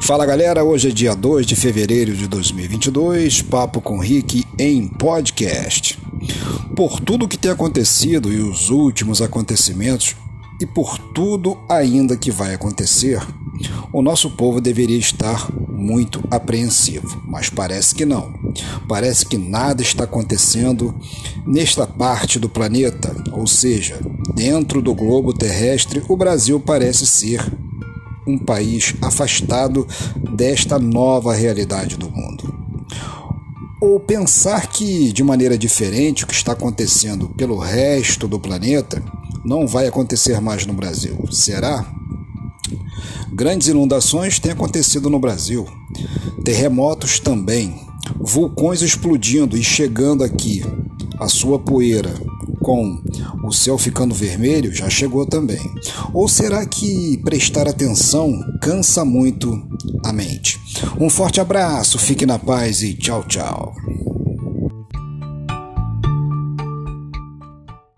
Fala galera, hoje é dia 2 de fevereiro de 2022, Papo com Rick em podcast. Por tudo que tem acontecido e os últimos acontecimentos, e por tudo ainda que vai acontecer, o nosso povo deveria estar muito apreensivo, mas parece que não. Parece que nada está acontecendo nesta parte do planeta, ou seja, dentro do globo terrestre, o Brasil parece ser um país afastado desta nova realidade do mundo. Ou pensar que, de maneira diferente, o que está acontecendo pelo resto do planeta não vai acontecer mais no Brasil. Será? Grandes inundações têm acontecido no Brasil, terremotos também, vulcões explodindo e chegando aqui. A sua poeira com o céu ficando vermelho já chegou também. Ou será que prestar atenção cansa muito a mente? Um forte abraço, fique na paz e tchau, tchau.